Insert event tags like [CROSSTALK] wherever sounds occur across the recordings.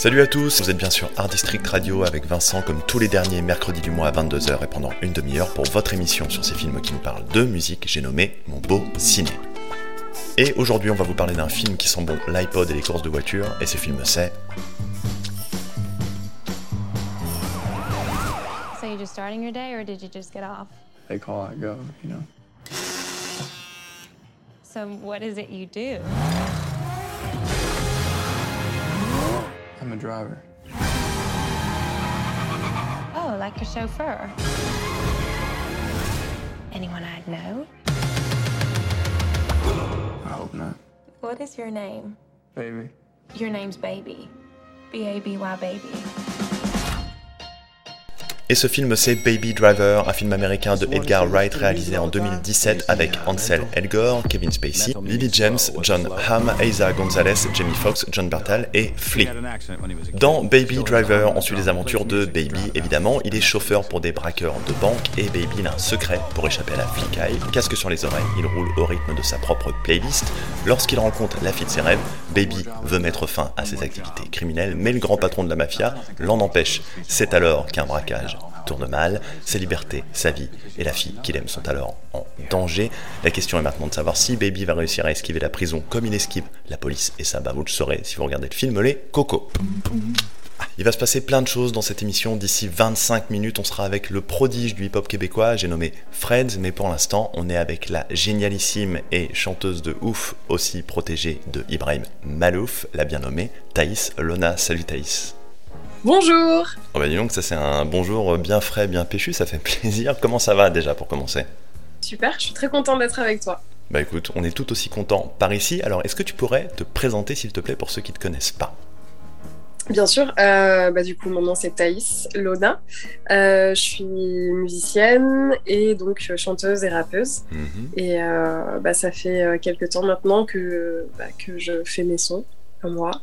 Salut à tous, vous êtes bien sûr Art District Radio avec Vincent comme tous les derniers mercredis du mois à 22h et pendant une demi-heure pour votre émission sur ces films qui nous parlent de musique, j'ai nommé Mon beau ciné. Et aujourd'hui on va vous parler d'un film qui sent bon l'iPod et les courses de voiture, et ce film c'est... So you just starting your day or did you just get off? They call, I go, you know. So what is it you do? I'm a driver. Oh, like a chauffeur. Anyone I'd know? I hope not. What is your name? Baby. Your name's Baby. B A B Y Baby. Et ce film c'est Baby Driver, un film américain de Edgar Wright réalisé en 2017 avec Ansel Elgort, Kevin Spacey, Lily James, John Hamm, Eiza Gonzalez, Jamie Foxx, John Bartal et Flea. Dans Baby Driver, on suit les aventures de Baby, évidemment. Il est chauffeur pour des braqueurs de banque et Baby a un secret pour échapper à la flicaille. Casque sur les oreilles, il roule au rythme de sa propre playlist. Lorsqu'il rencontre la fille de ses rêves, Baby veut mettre fin à ses activités criminelles, mais le grand patron de la mafia l'en empêche. C'est alors qu'un braquage tourne mal, sa liberté, sa vie et la fille qu'il aime sont alors en danger. La question est maintenant de savoir si Baby va réussir à esquiver la prison comme il esquive la police et ça, bah vous le saurez si vous regardez le film Les Cocos. Ah, Il va se passer plein de choses dans cette émission. D'ici 25 minutes, on sera avec le prodige du hip-hop québécois. J'ai nommé Freds, mais pour l'instant, on est avec la génialissime et chanteuse de ouf, aussi protégée de Ibrahim Malouf, la bien nommée Thaïs Lona. Salut Thaïs. Bonjour Oh bah dis donc, ça c'est un bonjour bien frais, bien péchu, ça fait [LAUGHS] plaisir. Comment ça va déjà pour commencer? Super, je suis très contente d'être avec toi. Bah écoute, on est tout aussi content par ici. Alors est-ce que tu pourrais te présenter s'il te plaît pour ceux qui ne te connaissent pas? Bien sûr, euh, bah, du coup mon nom c'est Thaïs Lona. Euh, je suis musicienne et donc chanteuse et rappeuse. Mhm. Et euh, bah, ça fait euh, quelques temps maintenant que, bah, que je fais mes sons moi.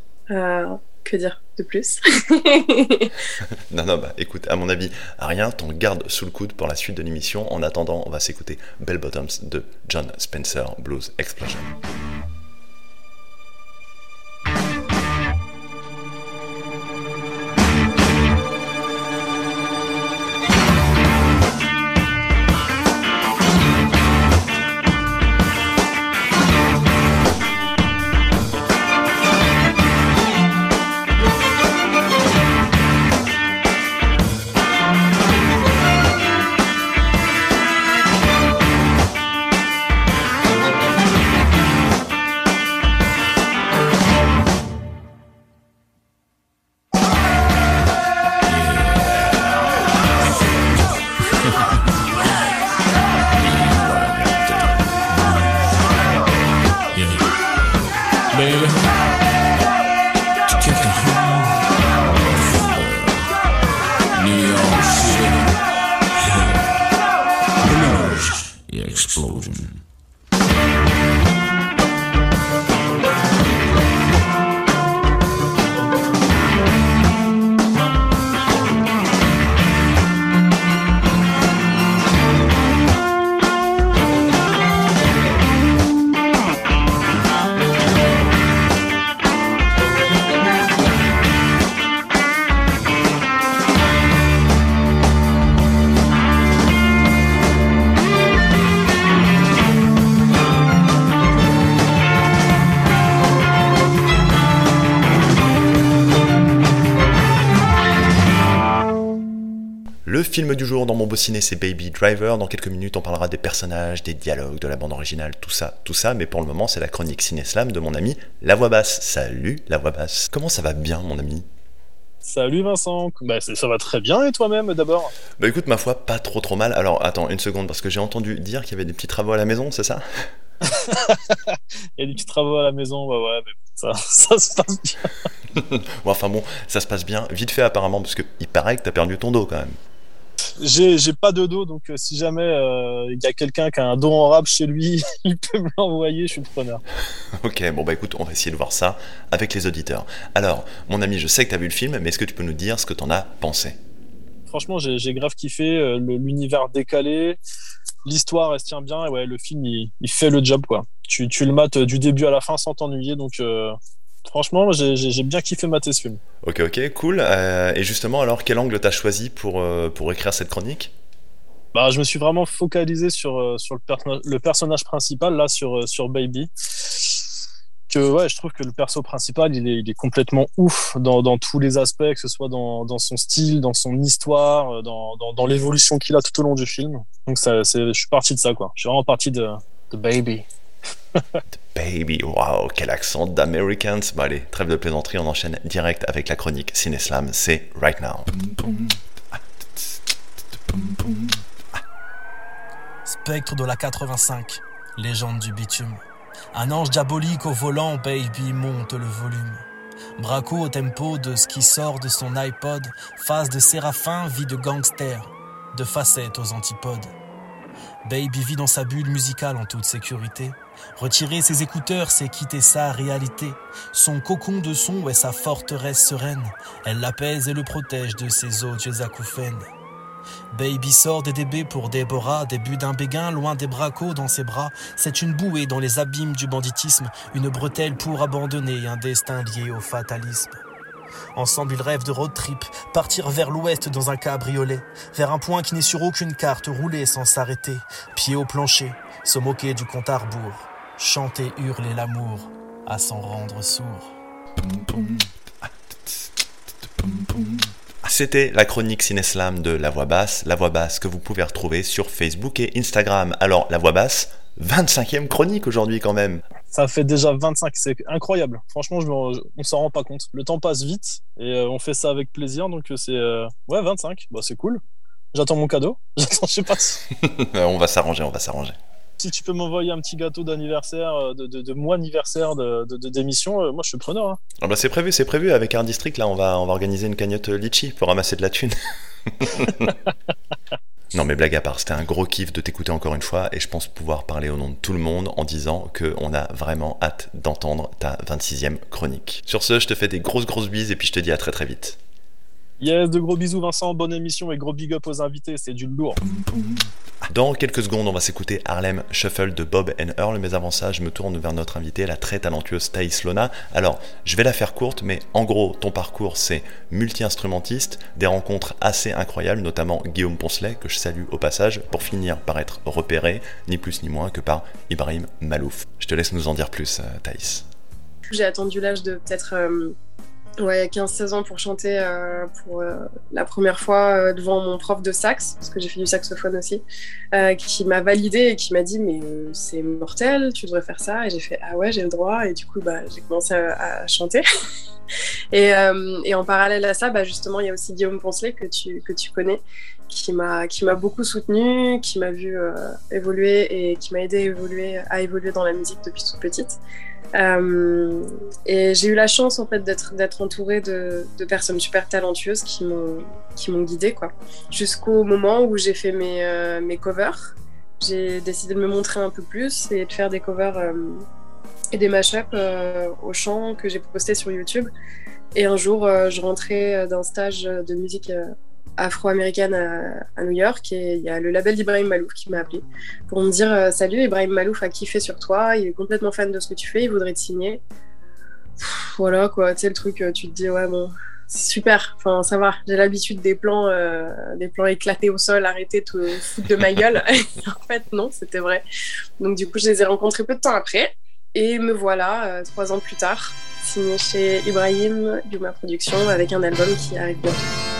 Que dire de plus [LAUGHS] [LAUGHS] Non, non, bah écoute, à mon avis, rien, t'en gardes sous le coude pour la suite de l'émission. En attendant, on va s'écouter Bell Bottoms de John Spencer Blues Explosion. Le film du jour dans mon beau ciné, c'est Baby Driver. Dans quelques minutes, on parlera des personnages, des dialogues, de la bande originale, tout ça, tout ça. Mais pour le moment, c'est la chronique ciné-slam de mon ami La Voix Basse. Salut La Voix Basse. Comment ça va bien, mon ami? Salut Vincent, bah, ça va très bien et toi-même d'abord? Bah écoute, ma foi, pas trop trop mal. Alors attends une seconde, parce que j'ai entendu dire qu'il y avait des petits travaux à la maison, c'est ça? [LAUGHS] [LAUGHS] Il y a des petits travaux à la maison, bah ouais, mais ça, [LAUGHS] ça se passe bien. Bon, Enfin bon, ça se passe bien, vite fait apparemment, parce qu'il paraît que t'as perdu ton dos quand même. J'ai j'ai pas de dos, donc euh, si jamais euh, il y a quelqu'un qui a un dos en rap chez lui, [LAUGHS] il peut me l'envoyer, je suis le preneur. Ok, bon bah écoute, on va essayer de voir ça avec les auditeurs. Alors, mon ami, je sais que t'as vu le film, mais est-ce que tu peux nous dire ce que t'en as pensé? Franchement, j'ai grave kiffé euh, l'univers décalé, l'histoire elle se tient bien, et ouais, le film il, il fait le job quoi. Tu, tu le mates du début à la fin sans t'ennuyer, donc euh, Franchement, j'ai bien kiffé mater ce film. Ok, ok, cool. Euh, et justement, alors, quel angle t'as choisi pour, euh, pour écrire cette chronique? Bah, je me suis vraiment focalisé sur, euh, sur le, perso- le personnage principal, là, sur, sur Baby. Que, ouais, je trouve que le perso principal, il est, il est complètement ouf dans, dans tous les aspects, que ce soit dans, dans son style, dans son histoire, dans, dans, dans l'évolution qu'il a tout au long du film. Donc, ça, c'est, je suis parti de ça, quoi. Je suis vraiment parti de, de Baby. [LAUGHS] Baby, waouh, quel accent d'Americans. Bon, allez, trêve de plaisanterie, on enchaîne direct avec la chronique Cineslam, c'est Right Now. Spectre de la 85, légende du bitume. Un ange diabolique au volant, baby monte le volume. Braco au tempo de ce qui sort de son iPod, face de séraphin, vie de gangster, de facettes aux antipodes. Baby vit dans sa bulle musicale en toute sécurité. Retirer ses écouteurs, c'est quitter sa réalité. Son cocon de son est sa forteresse sereine. Elle l'apaise et le protège de ses odieux acouphènes. Baby sort des DB pour Déborah, début d'un béguin loin des bracos dans ses bras. C'est une bouée dans les abîmes du banditisme, une bretelle pour abandonner un destin lié au fatalisme. Ensemble, ils rêvent de road trip, partir vers l'ouest dans un cabriolet, vers un point qui n'est sur aucune carte, rouler sans s'arrêter, pied au plancher, se moquer du compte à rebours, chanter, hurler l'amour, à s'en rendre sourd. C'était la chronique Cineslam de La Voix Basse, La Voix Basse que vous pouvez retrouver sur Facebook et Instagram. Alors, La Voix Basse, 25e chronique aujourd'hui quand même. Ça fait déjà 25, c'est incroyable. Franchement, je me- on s'en rend pas compte. Le temps passe vite et euh, on fait ça avec plaisir, donc euh, c'est euh, ouais 25. Bah c'est cool. J'attends mon cadeau. [LAUGHS] J'attends, je sais pas [LAUGHS] on va s'arranger, on va s'arranger. si tu peux m'envoyer un petit gâteau d'anniversaire, euh, de, de, de mois anniversaire de, d'émission. euh, moi, je suis preneur. hein. Ah bah c'est prévu, c'est prévu. Avec Art District, là, on va, on va organiser une cagnotte litchi pour ramasser de la thune. [LAUGHS] non, mais blague à part, c'était un gros kiff de t'écouter encore une fois et je pense pouvoir parler au nom de tout le monde en disant que on a vraiment hâte d'entendre ta 26e chronique. Sur ce, je te fais des grosses grosses bises et puis je te dis à très très vite. Yes, de gros bisous Vincent, bonne émission et gros big up aux invités, c'est du lourd. Dans quelques secondes, on va s'écouter Harlem Shuffle de Bob and Earl, mais avant ça, je me tourne vers notre invitée, la très talentueuse Thaïs Lona. Alors, je vais la faire courte, mais en gros, ton parcours, c'est multi-instrumentiste, des rencontres assez incroyables, notamment Guillaume Poncelet, que je salue au passage, pour finir par être repéré, ni plus ni moins que par Ibrahim Malouf. Je te laisse nous en dire plus, euh, Thaïs. J'ai attendu l'âge de peut-être euh, ouais, 15-16 ans pour chanter euh, pour euh, la première fois euh, devant mon prof de sax, parce que j'ai fait du saxophone aussi, qui m'a validé et qui m'a dit mais c'est mortel, tu devrais faire ça. Et j'ai fait ah ouais j'ai le droit et du coup bah, j'ai commencé à, chanter. [LAUGHS] et, en parallèle à ça, bah, justement il y a aussi Guillaume Poncelet que tu, que tu connais qui m'a beaucoup soutenu, qui m'a vu évoluer et qui m'a aidé évoluer, à évoluer dans la musique depuis toute petite. Euh, et j'ai eu la chance en fait d'être d'être entourée de, personnes super talentueuses qui m'ont qui m'ont guidée quoi. Jusqu'au moment où j'ai fait mes euh, mes covers, j'ai décidé de me montrer un peu plus et de faire des covers euh, et des mashups au chant que j'ai posté sur YouTube. Et un jour, je rentrais d'un stage de musique afro-américaine à, à New York et il y a le label d'Ibrahim Malouf qui m'a appelé pour me dire euh, Salut, Ibrahim Malouf a kiffé sur toi, il est complètement fan de ce que tu fais, il voudrait te signer. Pff, voilà quoi, tu sais, le truc, euh, tu te dis Ouais, bon, super, enfin ça va, j'ai l'habitude des plans, euh, des plans éclatés au sol, arrêtés, te foutre de ma [LAUGHS] gueule. [LAUGHS] en fait, non, c'était vrai. Donc du coup, je les ai rencontrés peu de temps après et me voilà, euh, trois ans plus tard, signé chez Ibrahim, Yuma Productions, avec un album qui arrive bientôt.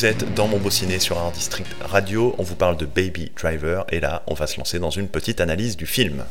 Vous êtes dans mon beau ciné sur Art District Radio, on vous parle de Baby Driver et là on va se lancer dans une petite analyse du film.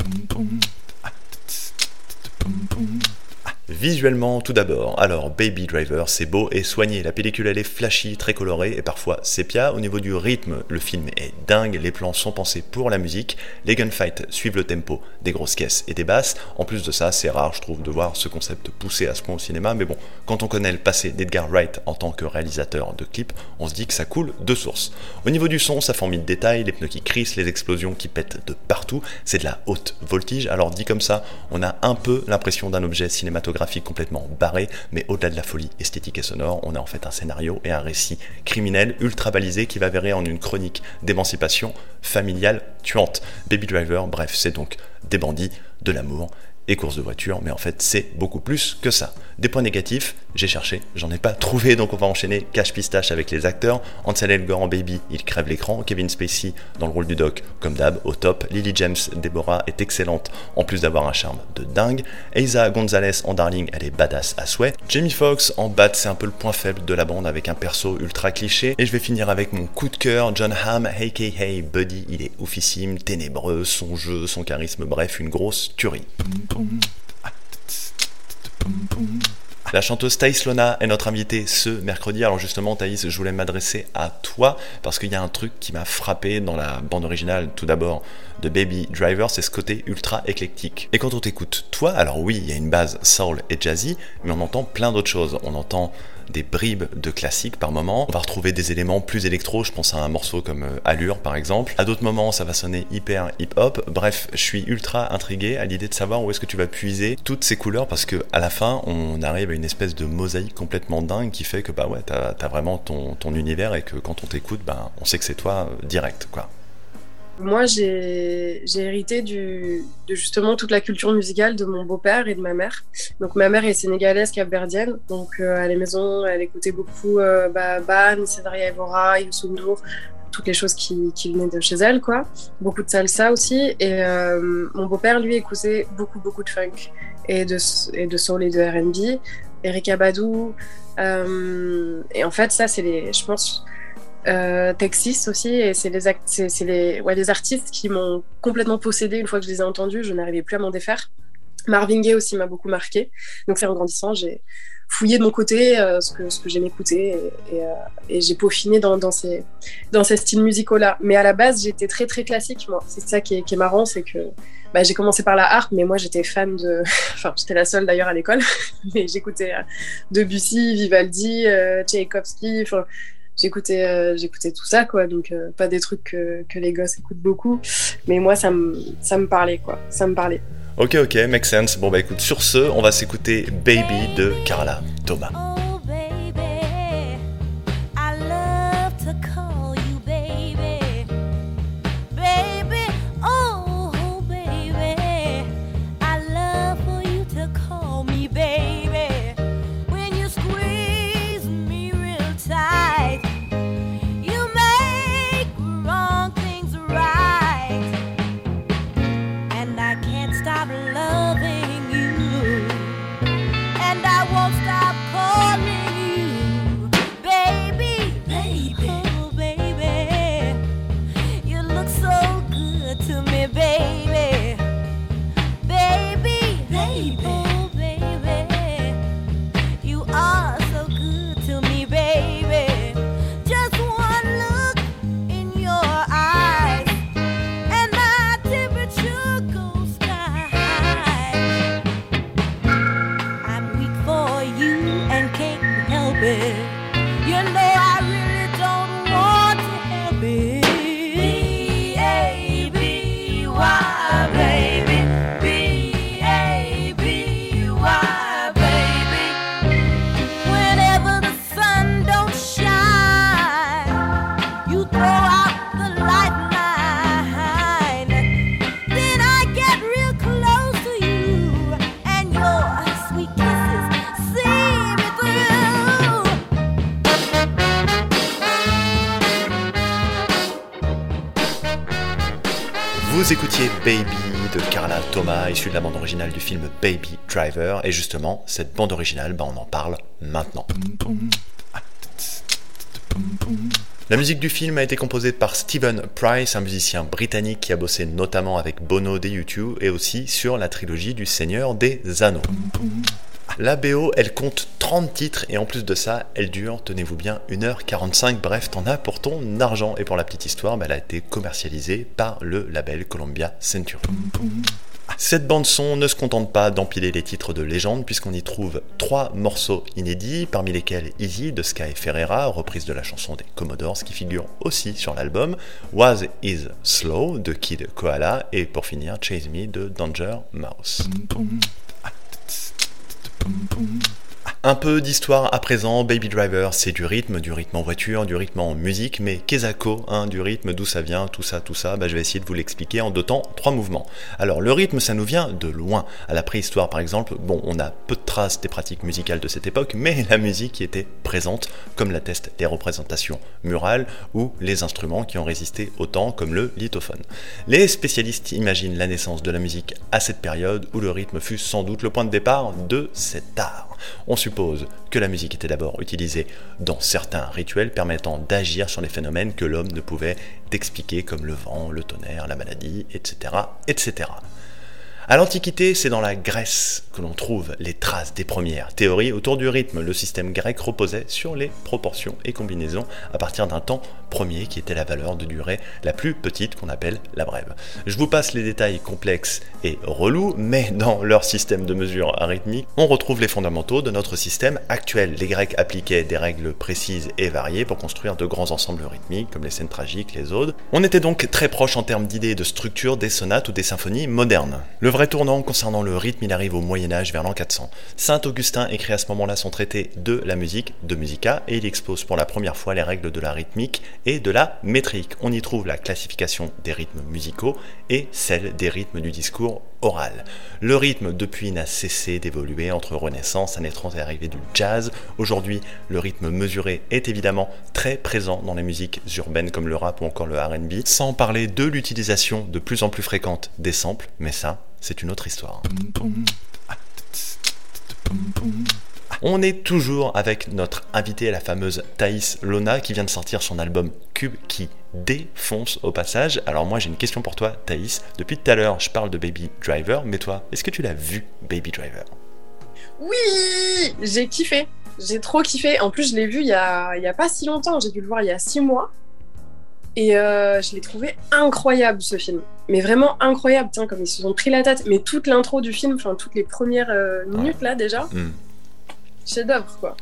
Visuellement, tout d'abord, alors Baby Driver, c'est beau et soigné. La pellicule, elle est flashy, très colorée et parfois sépia. Au niveau du rythme, le film est dingue. Les plans sont pensés pour la musique. Les gunfights suivent le tempo des grosses caisses et des basses. En plus de ça, c'est rare, je trouve, de voir ce concept poussé à ce point au cinéma. Mais bon, quand on connaît le passé d'Edgar Wright en tant que réalisateur de clips, on se dit que ça coule de source. Au niveau du son, ça forme de détails, les pneus qui crissent, les explosions qui pètent de partout. C'est de la haute voltige. Alors dit comme ça, on a un peu l'impression d'un objet cinématographique complètement barré, mais au-delà de la folie esthétique et sonore, on a en fait un scénario et un récit criminel ultra balisé qui va virer en une chronique d'émancipation familiale tuante. Baby Driver, bref, c'est donc des bandits, de l'amour et courses de voiture, mais en fait c'est beaucoup plus que ça. Des points négatifs, j'ai cherché, j'en ai pas trouvé, donc on va enchaîner cache pistache avec les acteurs. Ansel en baby, il crève l'écran. Kevin Spacey dans le rôle du doc, comme d'hab, au top. Lily James, Deborah est excellente, en plus d'avoir un charme de dingue. Eiza Gonzalez en darling, elle est badass à souhait. Jamie Foxx en bat, c'est un peu le point faible de la bande avec un perso ultra cliché. Et je vais finir avec mon coup de cœur, John Hamm, aka Buddy, il est oufissime, ténébreux, son jeu, son charisme, bref, une grosse tuerie. La chanteuse Thaïs Lona est notre invitée ce mercredi. Alors justement, Thaïs, je voulais m'adresser à toi parce qu'il y a un truc qui m'a frappé dans la bande originale, tout d'abord, de Baby Driver, c'est ce côté ultra éclectique. Et quand on t'écoute, toi, alors oui, il y a une base soul et jazzy, mais on entend plein d'autres choses. On entend des bribes de classiques par moment. On va retrouver des éléments plus électro, je pense à un morceau comme euh, Allure par exemple. À d'autres moments, ça va sonner hyper hip-hop. Bref, je suis ultra intrigué à l'idée de savoir où est-ce que tu vas puiser toutes ces couleurs parce que à la fin, on arrive à une espèce de mosaïque complètement dingue qui fait que bah ouais, t'as as vraiment ton, ton univers et que quand on t'écoute, bah, on sait que c'est toi euh, direct quoi. Moi, j'ai hérité du, de justement toute la culture musicale de mon beau-père et de ma mère. Donc, ma mère est sénégalaise, capverdienne. Donc, euh, à la maison, elle écoutait beaucoup euh, bah, Ban, Cédaria Evora, Youssou toutes les choses qui, qui venaient de chez elle, quoi. Beaucoup de salsa aussi. Et euh, mon beau-père, lui, écoutait beaucoup, beaucoup de funk et de, et de soul et de R&B. Erika Badou. Euh, et en fait, ça, c'est les, je pense, euh, Texas aussi, et c'est les, c'est, les, ouais, les artistes qui m'ont complètement possédé une fois que je les ai entendus, je n'arrivais plus à m'en défaire. Marvin Gaye aussi m'a beaucoup marqué. Donc c'est en grandissant, j'ai fouillé de mon côté euh, ce que, ce que j'aimais écouter et, euh, et j'ai peaufiné dans, dans, ces, dans ces styles musicaux-là. Mais à la base, j'étais très très classique, moi. C'est ça qui est, qui est marrant, c'est que bah, j'ai commencé par la harpe, mais moi j'étais fan de. [LAUGHS] Enfin, j'étais la seule d'ailleurs à l'école, [LAUGHS] mais j'écoutais euh, Debussy, Vivaldi, euh, Tchaïkovski. J'écoutais euh, j'écoutais tout ça quoi donc euh, pas des trucs que, que les gosses écoutent beaucoup mais moi ça me ça me parlait quoi ça me parlait Ok, ok, make sense. Bon bah écoute, sur ce, on va s'écouter Baby de Carla Thomas. Vous écoutiez Baby de Carla Thomas, issu de la bande originale du film Baby Driver, et justement, cette bande originale, bah, on en parle maintenant. La musique du film a été composée par Stephen Price, un musicien britannique qui a bossé notamment avec Bono des U2 et aussi sur la trilogie du Seigneur des Anneaux. La BO, elle compte 30 titres et en plus de ça, elle dure, tenez-vous bien, 1h45. Bref, t'en as pour ton argent. Et pour la petite histoire, bah, elle a été commercialisée par le label Columbia Century. Cette bande son ne se contente pas d'empiler les titres de légende puisqu'on y trouve trois morceaux inédits, parmi lesquels Easy de Sky Ferreira, reprise de la chanson des Commodores qui figure aussi sur l'album, Was Is Slow de Kid Koala et pour finir Chase Me de Danger Mouse. boom, boom. Un peu d'histoire à présent, Baby Driver, c'est du rythme, du rythme en voiture, du rythme en musique, mais Kezako, hein, du rythme, d'où ça vient, tout ça, tout ça, bah, je vais essayer de vous l'expliquer en temps, trois mouvements. Alors le rythme, ça nous vient de loin. À la préhistoire, par exemple, bon, on a peu de traces des pratiques musicales de cette époque, mais [LAUGHS] la musique y était présente, comme l'attestent les représentations murales ou les instruments qui ont résisté au temps, comme le lithophone. Les spécialistes imaginent la naissance de la musique à cette période où le rythme fut sans doute le point de départ de cet art. On suppose que la musique était d'abord utilisée dans certains rituels permettant d'agir sur les phénomènes que l'homme ne pouvait expliquer comme le vent, le tonnerre, la maladie, etc. etc. À l'Antiquité, c'est dans la Grèce que l'on trouve les traces des premières théories autour du rythme. Le système grec reposait sur les proportions et combinaisons à partir d'un temps premier qui était la valeur de durée la plus petite qu'on appelle la brève. Je vous passe les détails complexes et relous, mais dans leur système de mesure rythmique, on retrouve les fondamentaux de notre système actuel. Les Grecs appliquaient des règles précises et variées pour construire de grands ensembles rythmiques comme les scènes tragiques, les odes. On était donc très proche en termes d'idées et de structure des sonates ou des symphonies modernes. Vrai concernant le rythme, il arrive au Moyen Âge vers l'an 400. Saint Augustin écrit à ce moment-là son traité de la musique, de musica, et il expose pour la première fois les règles de la rythmique et de la métrique. On y trouve la classification des rythmes musicaux et celle des rythmes du discours oral. Le rythme depuis n'a cessé d'évoluer entre Renaissance, années 30 et arrivée du jazz. Aujourd'hui, le rythme mesuré est évidemment très présent dans les musiques urbaines comme le rap ou encore le RB, sans parler de l'utilisation de plus en plus fréquente des samples, mais ça, c'est une autre histoire. On est toujours avec notre invitée, la fameuse Thaïs Lona, qui vient de sortir son album Cube qui défonce au passage. Alors moi j'ai une question pour toi Thaïs. Depuis tout à l'heure je parle de Baby Driver, mais toi, est-ce que tu l'as vu Baby Driver? Oui J'ai kiffé. J'ai trop kiffé. En plus, je l'ai vu il y, a, il y a pas si longtemps. J'ai dû le voir il y a six mois. Et euh, je l'ai trouvé incroyable ce film. Mais vraiment incroyable. Tiens, comme ils se sont pris la tête. Mais toute l'intro du film, enfin toutes les premières euh, minutes là déjà, Hmm. chef-d'œuvre quoi.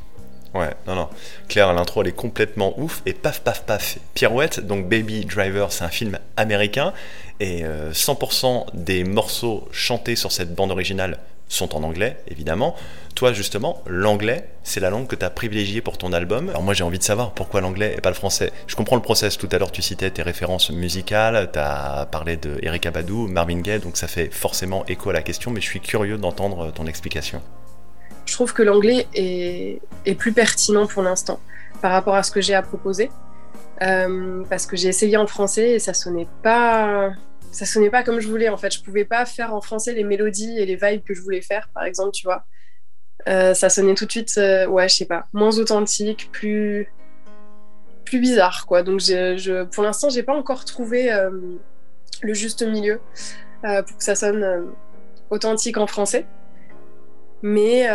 Ouais, non, non. Claire, l'intro, elle est complètement ouf. Et paf, paf, paf, pirouette. Donc, Baby Driver, c'est un film américain. Et euh, 100% des morceaux chantés sur cette bande originale sont en anglais, évidemment. Toi, justement, l'anglais, c'est la langue que tu as privilégiée pour ton album. Alors, moi, j'ai envie de savoir pourquoi l'anglais et pas le français. Je comprends le process. Tout à l'heure, tu citais tes références musicales. Tu as parlé de Erika Badu, Marvin Gaye. Donc, ça fait forcément écho à la question. Mais je suis curieux d'entendre ton explication. Je trouve que l'anglais est, est plus pertinent pour l'instant par rapport à ce que j'ai à proposer. Euh, parce que j'ai essayé en français et ça sonnait pas ça sonnait pas comme je voulais en fait. Je pouvais pas faire en français les mélodies et les vibes que je voulais faire par exemple tu vois. Euh, ça sonnait tout de suite euh, ouais je sais pas moins authentique plus plus bizarre quoi. Donc je, pour l'instant j'ai pas encore trouvé euh, le juste milieu pour que ça sonne authentique en français. Mais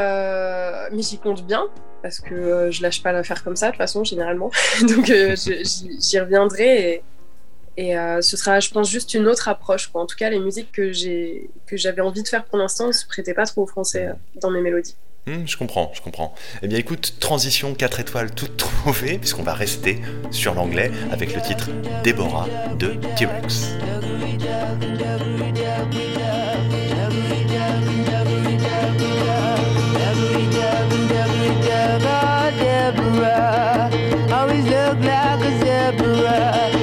mais j'y compte bien parce que je lâche pas l'affaire comme ça de toute façon généralement. [LAUGHS] Donc j'y reviendrai et euh, ce sera je pense juste une autre approche quoi. en tout cas les musiques que j'ai que j'avais envie de faire pour l'instant ne se prêtaient pas trop au français euh, dans mes mélodies Hmm, je comprends, je comprends. Eh bien écoute, transition 4 étoiles toute trouvée, puisqu'on va rester sur l'anglais avec le titre Déborah de T-Rex. Deborah, always look like a zebra.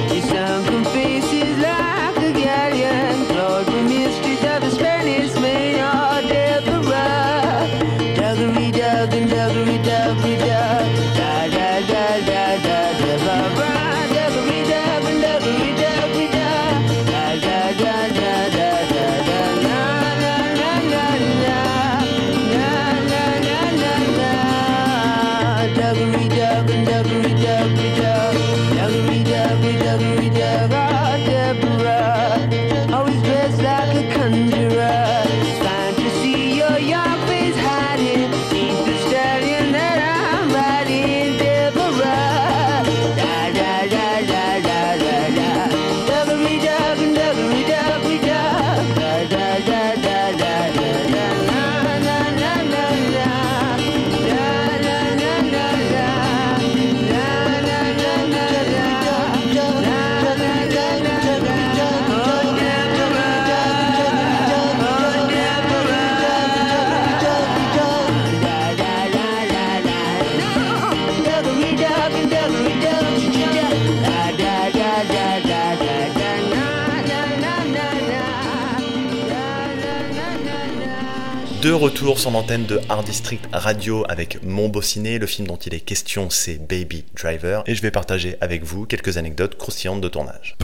De retour sur l'antenne de Art District Radio avec Mon Beau Ciné. Le film dont il est question, c'est Baby Driver. Et je vais partager avec vous quelques anecdotes croustillantes de tournage.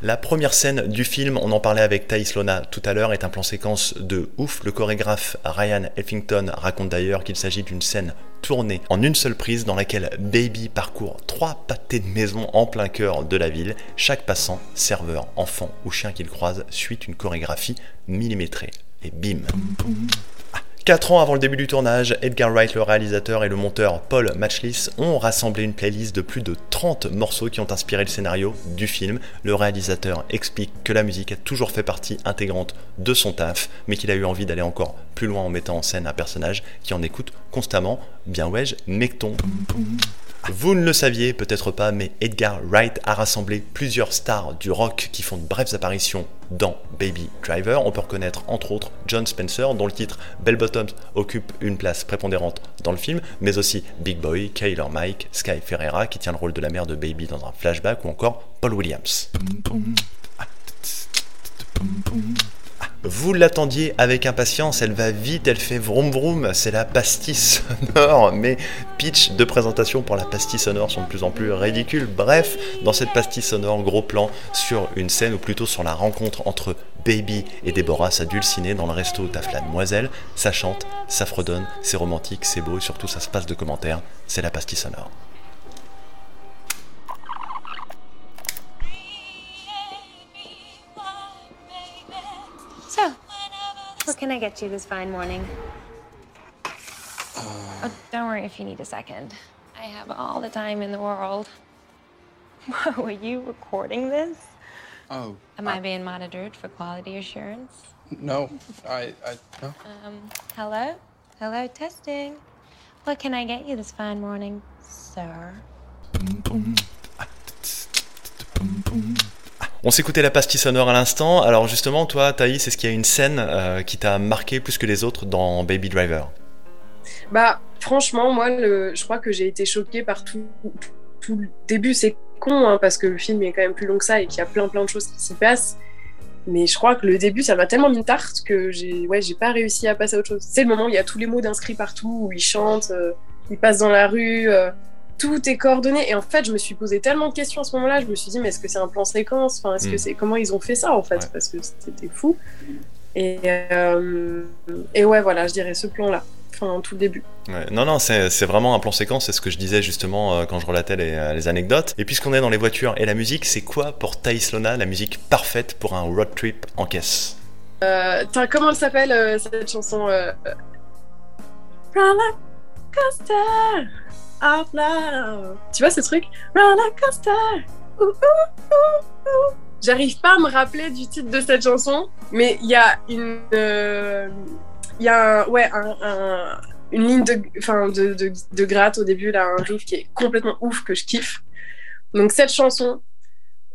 La première scène du film, on en parlait avec Thaïs Lona tout à l'heure, est un plan séquence de ouf. Le chorégraphe Ryan Effington raconte d'ailleurs qu'il s'agit d'une scène tournée en une seule prise dans laquelle Baby parcourt trois pâtés de maison en plein cœur de la ville. Chaque passant, serveur, enfant ou chien qu'il croise suit une chorégraphie millimétrée. Et bim 4 ans avant le début du tournage, Edgar Wright, le réalisateur, et le monteur Paul Matchlis ont rassemblé une playlist de plus de 30 morceaux qui ont inspiré le scénario du film. Le réalisateur explique que la musique a toujours fait partie intégrante de son taf, mais qu'il a eu envie d'aller encore plus loin en mettant en scène un personnage qui en écoute constamment. Bien ouais, mecton. Vous ne le saviez peut-être pas, mais Edgar Wright a rassemblé plusieurs stars du rock qui font de brèves apparitions dans Baby Driver. On peut reconnaître entre autres John Spencer, dont le titre Bell Bottoms occupe une place prépondérante dans le film, mais aussi Big Boy, Kayler Mike, Sky Ferreira, qui tient le rôle de la mère de Baby dans un flashback, ou encore Paul Williams. Vous l'attendiez avec impatience, elle va vite, elle fait vroom vroom, c'est la pastille sonore, [LAUGHS] mais pitch de présentation pour la pastille sonore sont de plus en plus ridicules. Bref, dans cette pastille sonore, gros plan sur une scène, ou plutôt sur la rencontre entre Baby et Déborah, sa dulcinée, dans le resto où taffe la demoiselle, ça chante, ça fredonne, c'est romantique, c'est beau, et surtout ça se passe de commentaires, c'est la pastille sonore. What can I get you this fine morning? oh, don't worry if you need a second. I have all the time in the world. [LAUGHS] Whoa, are you recording this? Oh, Am I being monitored for quality assurance? no. I, I, no. Um, hello? Hello, testing. What can I get you this fine morning, sir? On s'écoutait la pastille sonore à l'instant. Alors justement, toi, Thaïs, est-ce qu'il y a une scène euh, qui t'a marqué plus que les autres dans Baby Driver? Bah, franchement, moi, je crois que j'ai été choquée par tout, tout le début. C'est con, hein, parce que le film est quand même plus long que ça et qu'il y a plein plein de choses qui s'y passent. Mais je crois que le début, ça m'a tellement mis une tarte que j'ai ouais, j'ai pas réussi à passer à autre chose. C'est le moment où il y a tous les mots d'inscrits partout, où ils chantent, euh, ils passent dans la rue, euh, tout est coordonné. Et en fait, je me suis posé tellement de questions à ce moment-là. Je me suis dit, mais est-ce que c'est un plan séquence? Enfin, est-ce Mm. que c'est comment ils ont fait ça en fait? Ouais. Parce que c'était fou. Et, euh, et ouais, voilà, je dirais ce plan-là. Enfin, tout le début. Ouais, Non, non, c'est vraiment un plan séquence, c'est ce que je disais justement euh, quand je relatais les, euh, les anecdotes. Et puisqu'on est dans les voitures et la musique, c'est quoi pour Thaïs Lona la musique parfaite pour un road trip en caisse? Euh, comment elle s'appelle cette chanson Roller coaster Tu vois ce truc? Roller coaster. J'arrive pas à me rappeler du titre de cette chanson, mais il y a une, euh, il y a ouais, un, un- une ligne de, enfin, de, de gratte au début, là, un riff qui est complètement ouf que je kiffe. Donc cette chanson,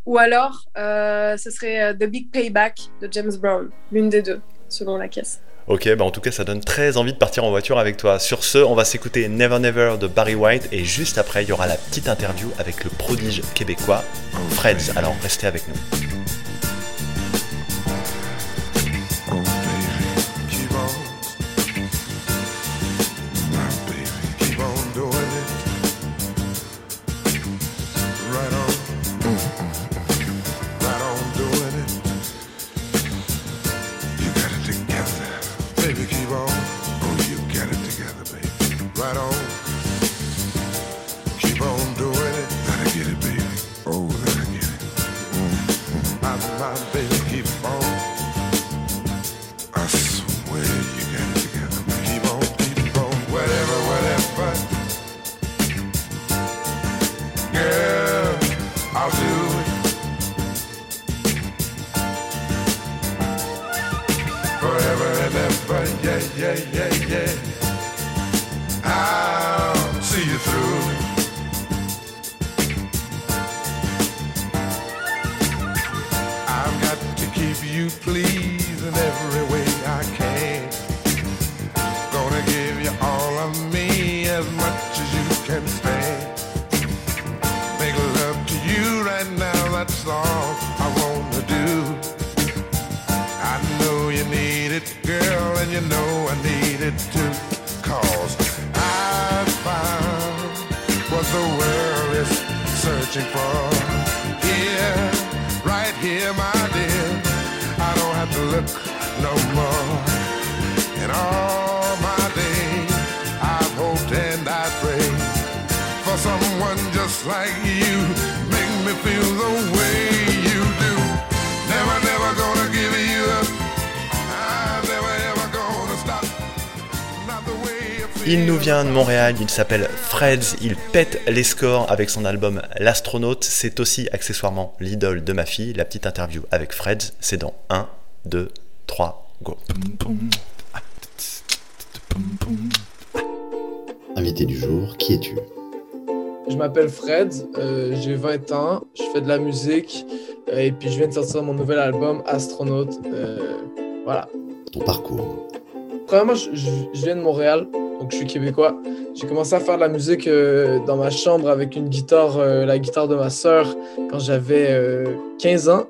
ou alors euh, ce serait euh, The Big Payback de James Brown, l'une des deux, selon la caisse. Ok, bah en tout cas, ça donne très envie de partir en voiture avec toi. Sur ce, on va s'écouter Never Never de Barry White et juste après, il y aura la petite interview avec le prodige québécois Freds. Alors restez avec nous. as much as you can stand. Make love to you right now, that's all I wanna do. I know you need it, girl, and you know I need it too. Cause I found what the world is searching for. Il nous vient de Montréal, il s'appelle Freds, il pète les scores avec son album L'astronaute, c'est aussi accessoirement l'idole de ma fille. La petite interview avec Freds, c'est dans 1, 2, 3, go. Invité du jour, qui es-tu? Je m'appelle Fred, euh, j'ai 20 ans, je fais de la musique euh, et puis je viens de sortir mon nouvel album Astronaute. Euh, voilà. Ton parcours? Premièrement, je, je- je viens de Montréal, donc je suis québécois. J'ai commencé à faire de la musique euh, dans ma chambre avec une guitare, euh, la guitare de ma sœur, quand j'avais euh, 15 ans.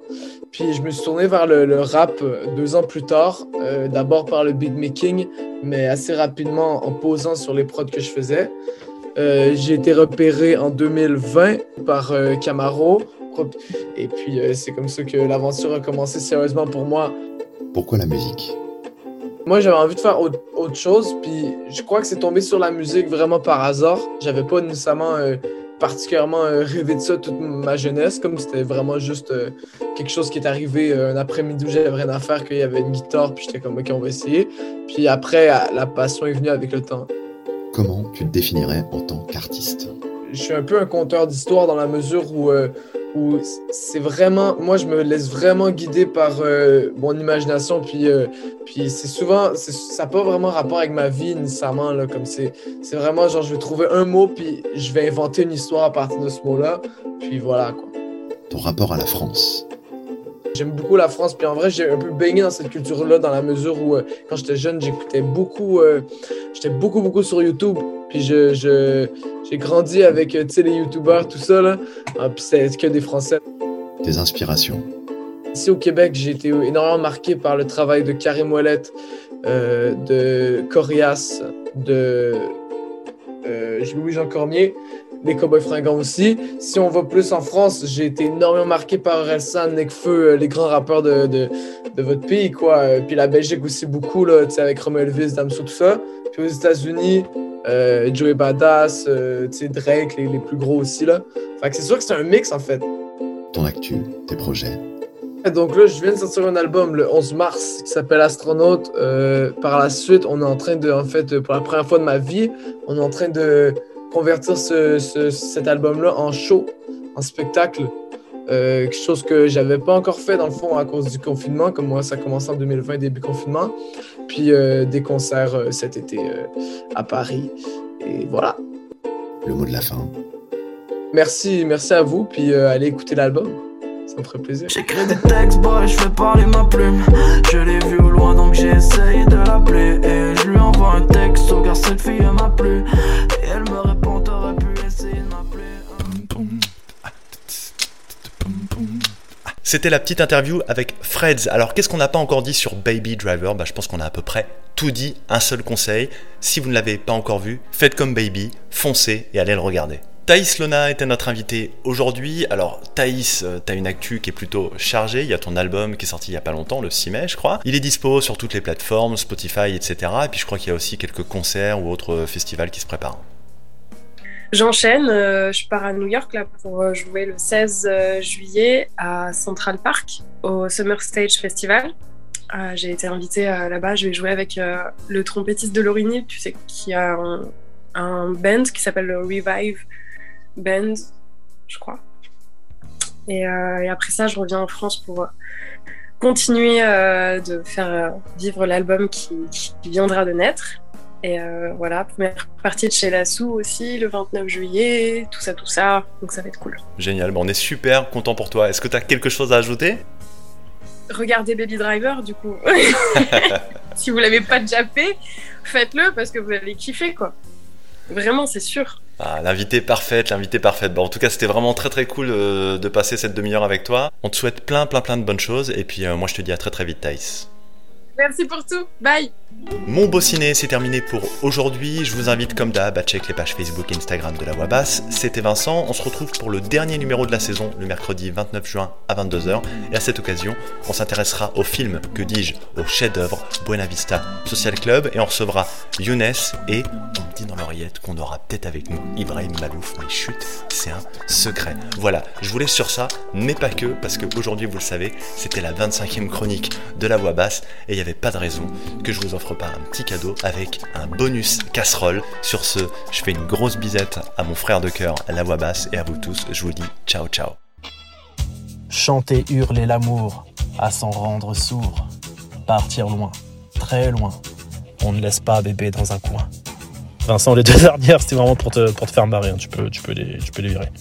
Puis je me suis tourné vers le, le rap euh, deux ans plus tard, euh, d'abord par le beatmaking, mais assez rapidement en posant sur les prods que je faisais. Euh, j'ai été repéré en 2020 par euh, Camaro. Et puis euh, c'est comme ça que l'aventure a commencé sérieusement pour moi. Pourquoi la musique? Moi, j'avais envie de faire autre, autre chose, puis je crois que c'est tombé sur la musique vraiment par hasard. J'avais pas nécessairement euh, particulièrement euh, rêvé de ça toute ma jeunesse, comme c'était vraiment juste euh, quelque chose qui est arrivé un après-midi où j'avais rien à faire, qu'il y avait une guitare, puis j'étais comme, ok, on va essayer. Puis après, la passion est venue avec le temps. Comment tu te définirais en tant qu'artiste? Je suis un peu un conteur d'histoire dans la mesure où, où c'est vraiment, moi je me laisse vraiment guider par euh, mon imagination, puis, euh, puis c'est souvent, ça n'a pas vraiment rapport avec ma vie nécessairement, là, comme c'est vraiment genre je vais trouver un mot, puis je vais inventer une histoire à partir de ce mot-là, puis voilà quoi. Ton rapport à la France J'aime beaucoup la France, puis en vrai, j'ai un peu baigné dans cette culture-là, dans la mesure où, euh, quand j'étais jeune, j'écoutais beaucoup, euh, j'étais beaucoup, beaucoup sur YouTube, puis je, je- j'ai grandi avec, euh, tu sais, les YouTubers, tout ça, là, Ah, puis c'est que des Français. Tes inspirations. Ici au Québec, j'ai été énormément marqué par le travail de Karim Ouellet, euh, de Corias, de Louis-Jean Cormier, les Cowboys Fringants aussi. Si on va plus en France, j'ai été énormément marqué par Relsan, Nekfeu, euh, les grands rappeurs de, de, de votre pays, quoi. Euh, Puis la Belgique aussi beaucoup, là, tu sais, avec Romeo Elvis, Damso, tout ça. Puis aux États-Unis, euh, Joey Badass, euh, tu sais, Drake, les, les plus gros aussi, là. Fait que c'est sûr que c'est un mix, en fait. Ton actu Tes projets Donc là, je viens de sortir un album le 11 mars qui s'appelle Astronaute. Euh, par la suite, on est en train de, en fait, pour la première fois de ma vie, on est en train de convertir ce, ce- cet album-là en show, en spectacle. Euh, quelque chose que j'avais pas encore fait dans le fond à cause du confinement, comme moi ça a commencé en 2020, début confinement. Puis euh, des concerts euh, cet été à Paris. Et voilà. Le mot de la fin Merci, merci à vous, puis allez écouter l'album. Ça me ferait plaisir. J'écris des textes, boy, je fais parler ma plume. Je l'ai vu au loin, donc j'ai essayé de l'appeler. Et je lui envoie un texto, car cette fille elle m'a plu. Et elle me répond, t'aurais pu essayer de m'appeler. C'était la petite interview avec Freds. Alors qu'est-ce qu'on n'a pas encore dit sur Baby Driver? Bah, Je pense qu'on a à peu près tout dit. Un seul conseil, si vous ne l'avez pas encore vu, faites comme Baby, foncez et allez le regarder. Thaïs Lona était notre invité aujourd'hui. Alors Thaïs, euh, t'as une actu qui est plutôt chargée. Il y a ton album qui est sorti il y a pas longtemps, le 6 mai je crois. Il est dispo sur toutes les plateformes, Spotify, etc. Et puis je crois qu'il y a aussi quelques concerts ou autres festivals qui se préparent. J'enchaîne, euh, je pars à New York là pour euh, jouer le 16 euh, juillet à Central Park au Summer Stage Festival. Euh, J'ai été invitée euh, là-bas, je vais jouer avec euh, le trompettiste de Lorini, tu sais, qui a un, un band qui s'appelle le Revive Band, je crois. Et, euh, et après ça, je reviens en France pour euh, continuer euh, de faire vivre l'album qui, qui viendra de naître. Et euh, voilà, première partie de chez Lassou aussi, le 29 juillet, tout ça, tout ça. Donc ça va être cool. Génial, bon, on est super content pour toi. Est-ce que t'as quelque chose à ajouter? Regardez Baby Driver, du coup. [LAUGHS] si vous l'avez pas déjà fait, faites-le parce que vous allez kiffer, quoi. Vraiment, c'est sûr. Ah, l'invité parfaite, l'invité parfaite. Bon, en tout cas, c'était vraiment très très cool euh, de passer cette demi-heure avec toi. On te souhaite plein plein plein de bonnes choses et puis euh, moi je te dis à très très vite, Thaïs. Merci pour tout. Bye. Mon beau ciné, c'est terminé pour aujourd'hui. Je vous invite comme d'hab à check les pages Facebook et Instagram de la Voix Basse. C'était Vincent. On se retrouve pour le dernier numéro de la saison, le mercredi 29 juin à 22h. Et à cette occasion, on s'intéressera au film, que dis-je, au chef-d'œuvre Buena Vista Social Club. Et on recevra Younes et on me dit dans l'oreillette qu'on aura peut-être avec nous Ibrahim Malouf. Mais chut, c'est un secret. Voilà, je vous laisse sur ça, mais pas que, parce qu'aujourd'hui, vous le savez, c'était la 25e chronique de la Voix Basse et il n'y avait pas de raison que je vous offre pas un petit cadeau avec un bonus casserole. Sur ce, je fais une grosse bisette à mon frère de cœur, la voix basse, et à vous tous, je vous dis ciao ciao. Chanter, hurler l'amour, à s'en rendre sourd. Partir loin, très loin. On ne laisse pas bébé dans un coin. Vincent, les deux [LAUGHS] dernières, c'était vraiment pour te, pour te faire marrer. hein. Peux, tu, peux les, tu peux les virer.